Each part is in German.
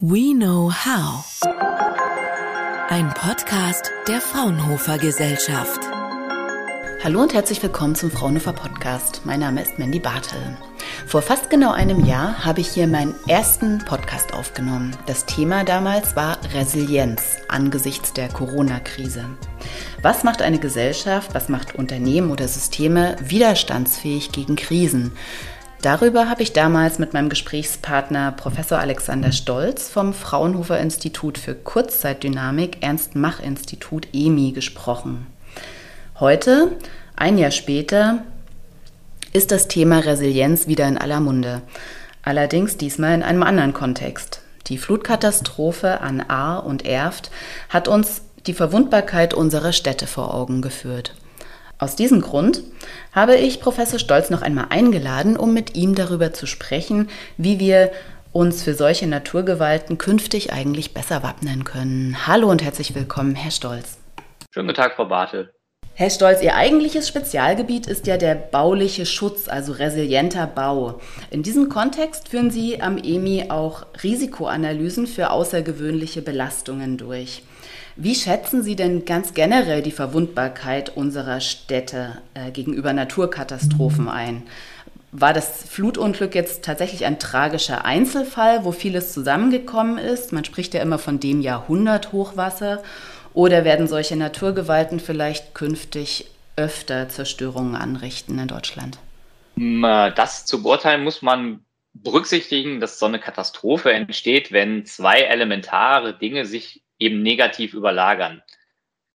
We Know How. Ein Podcast der Fraunhofer Gesellschaft. Hallo und herzlich willkommen zum Fraunhofer Podcast. Mein Name ist Mandy Bartel. Vor fast genau einem Jahr habe ich hier meinen ersten Podcast aufgenommen. Das Thema damals war Resilienz angesichts der Corona-Krise. Was macht eine Gesellschaft, was macht Unternehmen oder Systeme widerstandsfähig gegen Krisen? Darüber habe ich damals mit meinem Gesprächspartner Professor Alexander Stolz vom Fraunhofer Institut für Kurzzeitdynamik Ernst-Mach-Institut EMI gesprochen. Heute, ein Jahr später, ist das Thema Resilienz wieder in aller Munde. Allerdings diesmal in einem anderen Kontext. Die Flutkatastrophe an Ahr und Erft hat uns die Verwundbarkeit unserer Städte vor Augen geführt. Aus diesem Grund habe ich Professor Stolz noch einmal eingeladen, um mit ihm darüber zu sprechen, wie wir uns für solche Naturgewalten künftig eigentlich besser wappnen können. Hallo und herzlich willkommen, Herr Stolz. Schönen guten Tag, Frau Bartel. Herr Stolz, Ihr eigentliches Spezialgebiet ist ja der bauliche Schutz, also resilienter Bau. In diesem Kontext führen Sie am EMI auch Risikoanalysen für außergewöhnliche Belastungen durch. Wie schätzen Sie denn ganz generell die Verwundbarkeit unserer Städte äh, gegenüber Naturkatastrophen ein? War das Flutunglück jetzt tatsächlich ein tragischer Einzelfall, wo vieles zusammengekommen ist? Man spricht ja immer von dem Jahrhundert Hochwasser. Oder werden solche Naturgewalten vielleicht künftig öfter Zerstörungen anrichten in Deutschland? Das zu beurteilen muss man berücksichtigen, dass so eine Katastrophe entsteht, wenn zwei elementare Dinge sich eben negativ überlagern.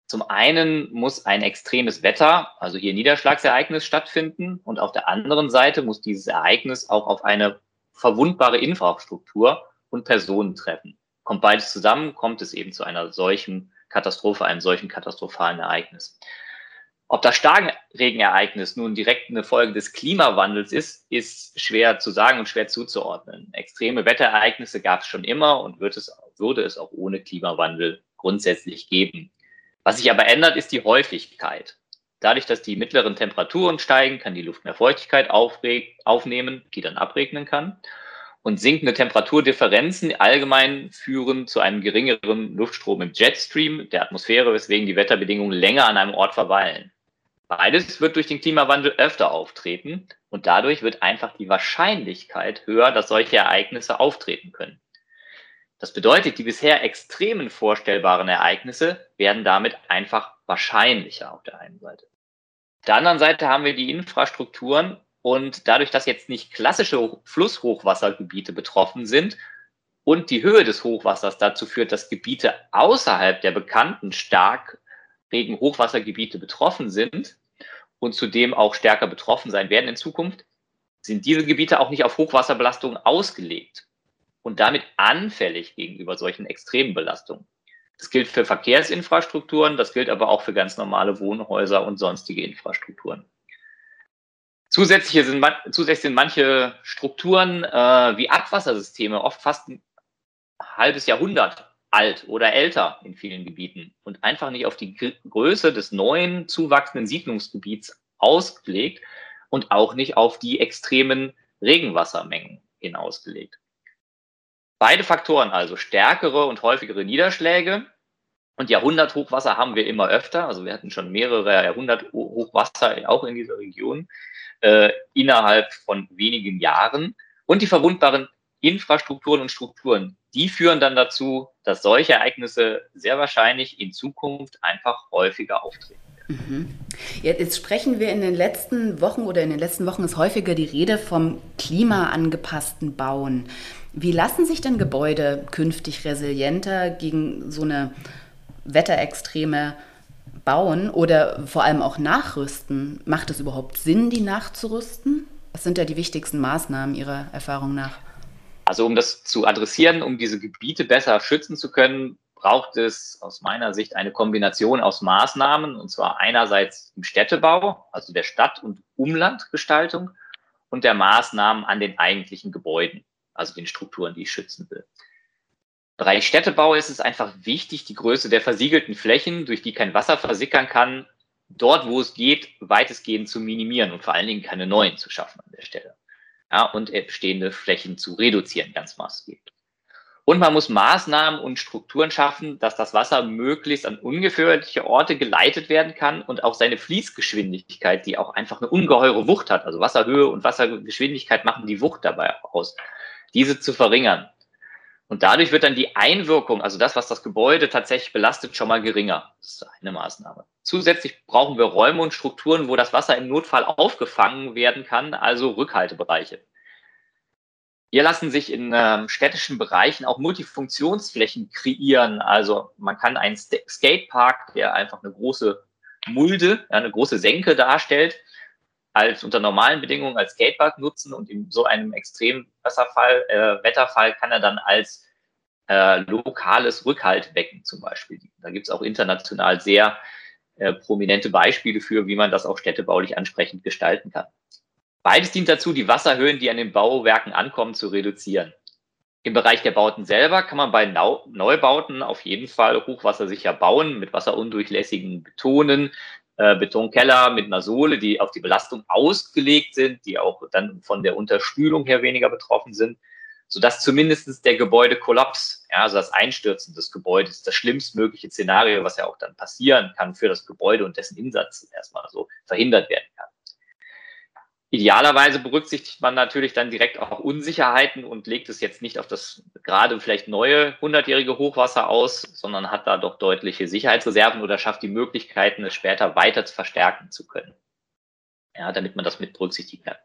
Zum einen muss ein extremes Wetter, also hier Niederschlagsereignis stattfinden und auf der anderen Seite muss dieses Ereignis auch auf eine verwundbare Infrastruktur und Personen treffen. Kommt beides zusammen, kommt es eben zu einer solchen Katastrophe, einem solchen katastrophalen Ereignis. Ob das Starkregenereignis nun direkt eine Folge des Klimawandels ist, ist schwer zu sagen und schwer zuzuordnen. Extreme Wetterereignisse gab es schon immer und wird es, würde es auch ohne Klimawandel grundsätzlich geben. Was sich aber ändert, ist die Häufigkeit. Dadurch, dass die mittleren Temperaturen steigen, kann die Luft mehr Feuchtigkeit aufnehmen, die dann abregnen kann. Und sinkende Temperaturdifferenzen allgemein führen zu einem geringeren Luftstrom im Jetstream der Atmosphäre, weswegen die Wetterbedingungen länger an einem Ort verweilen. Beides wird durch den Klimawandel öfter auftreten und dadurch wird einfach die Wahrscheinlichkeit höher, dass solche Ereignisse auftreten können. Das bedeutet, die bisher extremen vorstellbaren Ereignisse werden damit einfach wahrscheinlicher auf der einen Seite. Auf der anderen Seite haben wir die Infrastrukturen und dadurch, dass jetzt nicht klassische Flusshochwassergebiete betroffen sind und die Höhe des Hochwassers dazu führt, dass Gebiete außerhalb der bekannten starkregen Hochwassergebiete betroffen sind, und zudem auch stärker betroffen sein werden in Zukunft, sind diese Gebiete auch nicht auf Hochwasserbelastungen ausgelegt und damit anfällig gegenüber solchen extremen Belastungen. Das gilt für Verkehrsinfrastrukturen, das gilt aber auch für ganz normale Wohnhäuser und sonstige Infrastrukturen. Zusätzlich sind, zusätzlich sind manche Strukturen äh, wie Abwassersysteme oft fast ein halbes Jahrhundert alt oder älter in vielen Gebieten und einfach nicht auf die Größe des neuen zuwachsenden Siedlungsgebiets ausgelegt und auch nicht auf die extremen Regenwassermengen hin ausgelegt. Beide Faktoren, also stärkere und häufigere Niederschläge und Jahrhunderthochwasser haben wir immer öfter. Also wir hatten schon mehrere Jahrhunderthochwasser auch in dieser Region äh, innerhalb von wenigen Jahren. Und die verwundbaren Infrastrukturen und Strukturen, die führen dann dazu, dass solche Ereignisse sehr wahrscheinlich in Zukunft einfach häufiger auftreten. Mhm. Jetzt sprechen wir in den letzten Wochen oder in den letzten Wochen ist häufiger die Rede vom klimaangepassten Bauen. Wie lassen sich denn Gebäude künftig resilienter gegen so eine Wetterextreme bauen oder vor allem auch nachrüsten? Macht es überhaupt Sinn, die nachzurüsten? Was sind da die wichtigsten Maßnahmen Ihrer Erfahrung nach? Also um das zu adressieren, um diese Gebiete besser schützen zu können, braucht es aus meiner Sicht eine Kombination aus Maßnahmen, und zwar einerseits im Städtebau, also der Stadt- und Umlandgestaltung, und der Maßnahmen an den eigentlichen Gebäuden, also den Strukturen, die ich schützen will. Im Bereich Städtebau ist es einfach wichtig, die Größe der versiegelten Flächen, durch die kein Wasser versickern kann, dort, wo es geht, weitestgehend zu minimieren und vor allen Dingen keine neuen zu schaffen an der Stelle ja, und bestehende Flächen zu reduzieren, ganz maßgeblich. Und man muss Maßnahmen und Strukturen schaffen, dass das Wasser möglichst an ungefährliche Orte geleitet werden kann und auch seine Fließgeschwindigkeit, die auch einfach eine ungeheure Wucht hat, also Wasserhöhe und Wassergeschwindigkeit machen die Wucht dabei aus, diese zu verringern. Und dadurch wird dann die Einwirkung, also das, was das Gebäude tatsächlich belastet, schon mal geringer. Das ist eine Maßnahme. Zusätzlich brauchen wir Räume und Strukturen, wo das Wasser im Notfall aufgefangen werden kann, also Rückhaltebereiche. Hier lassen sich in ähm, städtischen Bereichen auch Multifunktionsflächen kreieren. Also man kann einen Skatepark, der einfach eine große Mulde, eine große Senke darstellt, als unter normalen Bedingungen als Skatepark nutzen und in so einem extremen Wasserfall, äh, Wetterfall kann er dann als äh, lokales Rückhaltbecken zum Beispiel. Da gibt es auch international sehr äh, prominente Beispiele für, wie man das auch städtebaulich ansprechend gestalten kann. Beides dient dazu, die Wasserhöhen, die an den Bauwerken ankommen, zu reduzieren. Im Bereich der Bauten selber kann man bei Neubauten auf jeden Fall hochwassersicher bauen mit wasserundurchlässigen Betonen, äh, Betonkeller mit einer Sohle, die auf die Belastung ausgelegt sind, die auch dann von der Unterspülung her weniger betroffen sind, sodass zumindest der Gebäudekollaps, ja, also das Einstürzen des Gebäudes, das schlimmstmögliche Szenario, was ja auch dann passieren kann für das Gebäude und dessen Insatz erstmal so verhindert werden kann. Idealerweise berücksichtigt man natürlich dann direkt auch Unsicherheiten und legt es jetzt nicht auf das gerade vielleicht neue hundertjährige Hochwasser aus, sondern hat da doch deutliche Sicherheitsreserven oder schafft die Möglichkeiten, es später weiter zu verstärken zu können. Ja, damit man das mit berücksichtigen kann.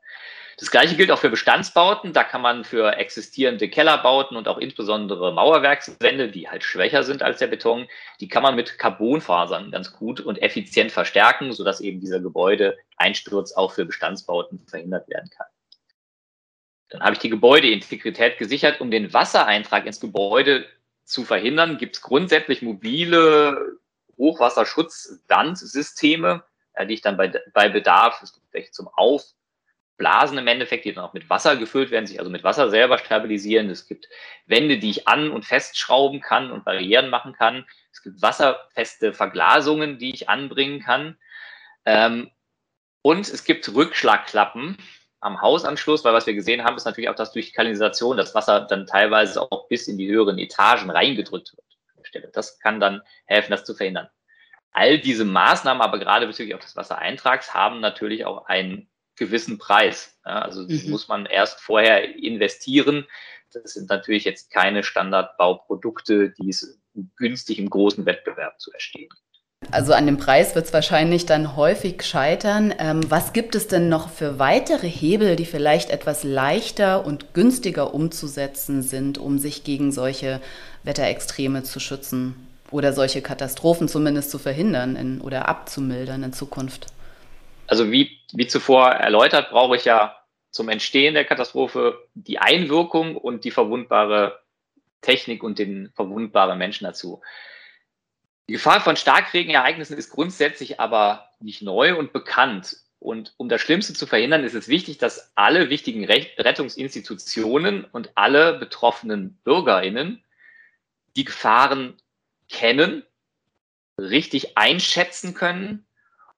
Das gleiche gilt auch für Bestandsbauten. Da kann man für existierende Kellerbauten und auch insbesondere Mauerwerkswände, die halt schwächer sind als der Beton, die kann man mit Carbonfasern ganz gut und effizient verstärken, sodass eben dieser Gebäudeeinsturz auch für Bestandsbauten verhindert werden kann. Dann habe ich die Gebäudeintegrität gesichert. Um den Wassereintrag ins Gebäude zu verhindern, gibt es grundsätzlich mobile Hochwasserschutzwandsysteme, die ich dann bei, bei Bedarf, es gibt welche zum Auf- Blasen im Endeffekt, die dann auch mit Wasser gefüllt werden, sich also mit Wasser selber stabilisieren. Es gibt Wände, die ich an- und festschrauben kann und Barrieren machen kann. Es gibt wasserfeste Verglasungen, die ich anbringen kann. Ähm, und es gibt Rückschlagklappen am Hausanschluss, weil was wir gesehen haben, ist natürlich auch, dass durch Kanalisation das Wasser dann teilweise auch bis in die höheren Etagen reingedrückt wird. Das kann dann helfen, das zu verhindern. All diese Maßnahmen, aber gerade bezüglich auch des Wassereintrags, haben natürlich auch einen gewissen Preis. Ja, also mhm. muss man erst vorher investieren. Das sind natürlich jetzt keine Standardbauprodukte, die es günstig im großen Wettbewerb zu erstehen. Also an dem Preis wird es wahrscheinlich dann häufig scheitern. Ähm, was gibt es denn noch für weitere Hebel, die vielleicht etwas leichter und günstiger umzusetzen sind, um sich gegen solche Wetterextreme zu schützen oder solche Katastrophen zumindest zu verhindern in, oder abzumildern in Zukunft? Also wie, wie zuvor erläutert, brauche ich ja zum Entstehen der Katastrophe die Einwirkung und die verwundbare Technik und den verwundbaren Menschen dazu. Die Gefahr von Starkregenereignissen ist grundsätzlich aber nicht neu und bekannt. Und um das Schlimmste zu verhindern, ist es wichtig, dass alle wichtigen Rettungsinstitutionen und alle betroffenen BürgerInnen die Gefahren kennen, richtig einschätzen können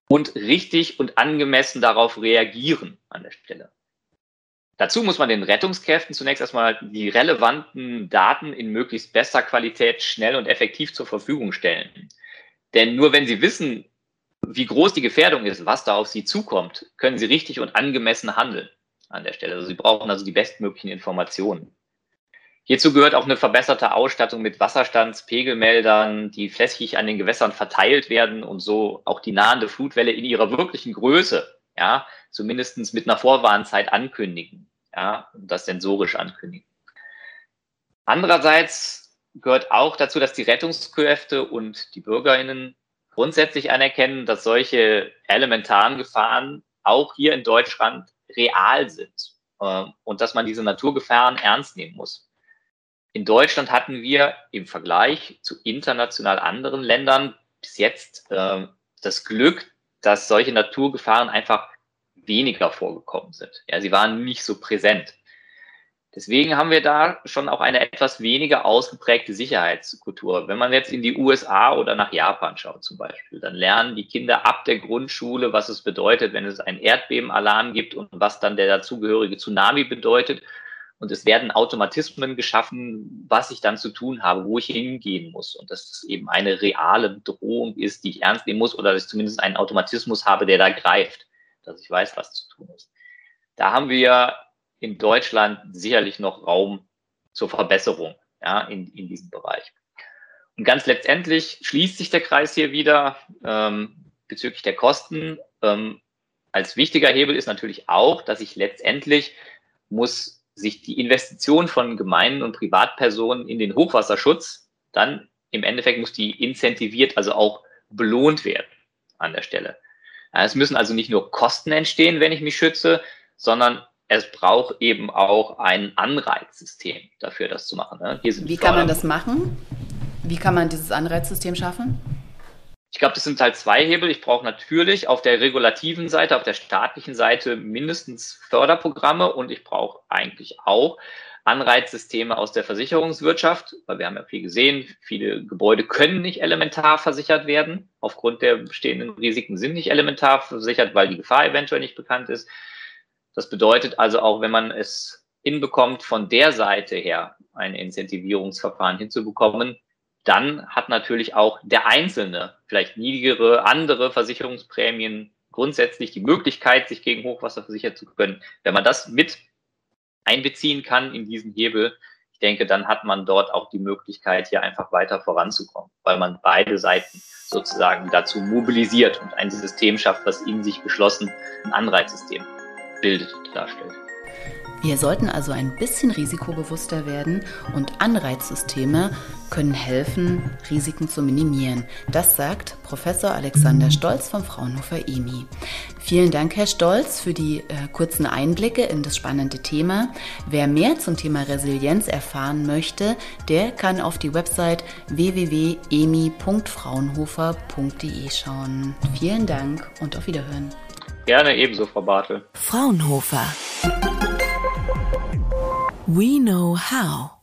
und richtig und angemessen darauf reagieren an der Stelle. Dazu muss man den Rettungskräften zunächst erstmal die relevanten Daten in möglichst bester Qualität schnell und effektiv zur Verfügung stellen. Denn nur wenn sie wissen, wie groß die Gefährdung ist, was da auf sie zukommt, können sie richtig und angemessen handeln an der Stelle. Also sie brauchen also die bestmöglichen Informationen. Hierzu gehört auch eine verbesserte Ausstattung mit Wasserstandspegelmeldern, die flächig an den Gewässern verteilt werden und so auch die nahende Flutwelle in ihrer wirklichen Größe, ja, zumindest mit einer Vorwarnzeit ankündigen, ja, und das sensorisch ankündigen. Andererseits gehört auch dazu, dass die Rettungskräfte und die BürgerInnen grundsätzlich anerkennen, dass solche elementaren Gefahren auch hier in Deutschland real sind äh, und dass man diese Naturgefahren ernst nehmen muss. In Deutschland hatten wir im Vergleich zu international anderen Ländern bis jetzt äh, das Glück, dass solche Naturgefahren einfach weniger vorgekommen sind. Ja, sie waren nicht so präsent. Deswegen haben wir da schon auch eine etwas weniger ausgeprägte Sicherheitskultur. Wenn man jetzt in die USA oder nach Japan schaut zum Beispiel, dann lernen die Kinder ab der Grundschule, was es bedeutet, wenn es einen Erdbebenalarm gibt und was dann der dazugehörige Tsunami bedeutet und es werden Automatismen geschaffen, was ich dann zu tun habe, wo ich hingehen muss und dass es eben eine reale Bedrohung ist, die ich ernst nehmen muss oder dass ich zumindest einen Automatismus habe, der da greift, dass ich weiß, was zu tun ist. Da haben wir in Deutschland sicherlich noch Raum zur Verbesserung ja, in, in diesem Bereich. Und ganz letztendlich schließt sich der Kreis hier wieder ähm, bezüglich der Kosten. Ähm, als wichtiger Hebel ist natürlich auch, dass ich letztendlich muss sich die Investition von Gemeinden und Privatpersonen in den Hochwasserschutz dann im Endeffekt muss die incentiviert, also auch belohnt werden an der Stelle. Es müssen also nicht nur Kosten entstehen, wenn ich mich schütze, sondern es braucht eben auch ein Anreizsystem dafür, das zu machen. Ne? Wie kann man das machen? Wie kann man dieses Anreizsystem schaffen? Ich glaube, das sind halt zwei Hebel. Ich brauche natürlich auf der regulativen Seite, auf der staatlichen Seite mindestens Förderprogramme und ich brauche eigentlich auch Anreizsysteme aus der Versicherungswirtschaft, weil wir haben ja viel gesehen, viele Gebäude können nicht elementar versichert werden. Aufgrund der bestehenden Risiken sind nicht elementar versichert, weil die Gefahr eventuell nicht bekannt ist. Das bedeutet also auch, wenn man es hinbekommt, von der Seite her ein Incentivierungsverfahren hinzubekommen, dann hat natürlich auch der Einzelne vielleicht niedrigere andere Versicherungsprämien grundsätzlich die Möglichkeit, sich gegen Hochwasser versichern zu können. Wenn man das mit einbeziehen kann in diesen Hebel, ich denke, dann hat man dort auch die Möglichkeit, hier einfach weiter voranzukommen, weil man beide Seiten sozusagen dazu mobilisiert und ein System schafft, was in sich geschlossen ein Anreizsystem bildet, darstellt. Wir sollten also ein bisschen risikobewusster werden und Anreizsysteme können helfen, Risiken zu minimieren. Das sagt Professor Alexander Stolz vom Fraunhofer EMI. Vielen Dank, Herr Stolz, für die äh, kurzen Einblicke in das spannende Thema. Wer mehr zum Thema Resilienz erfahren möchte, der kann auf die Website www.emi.fraunhofer.de schauen. Vielen Dank und auf Wiederhören. Gerne ebenso, Frau Bartel. Fraunhofer. We know how.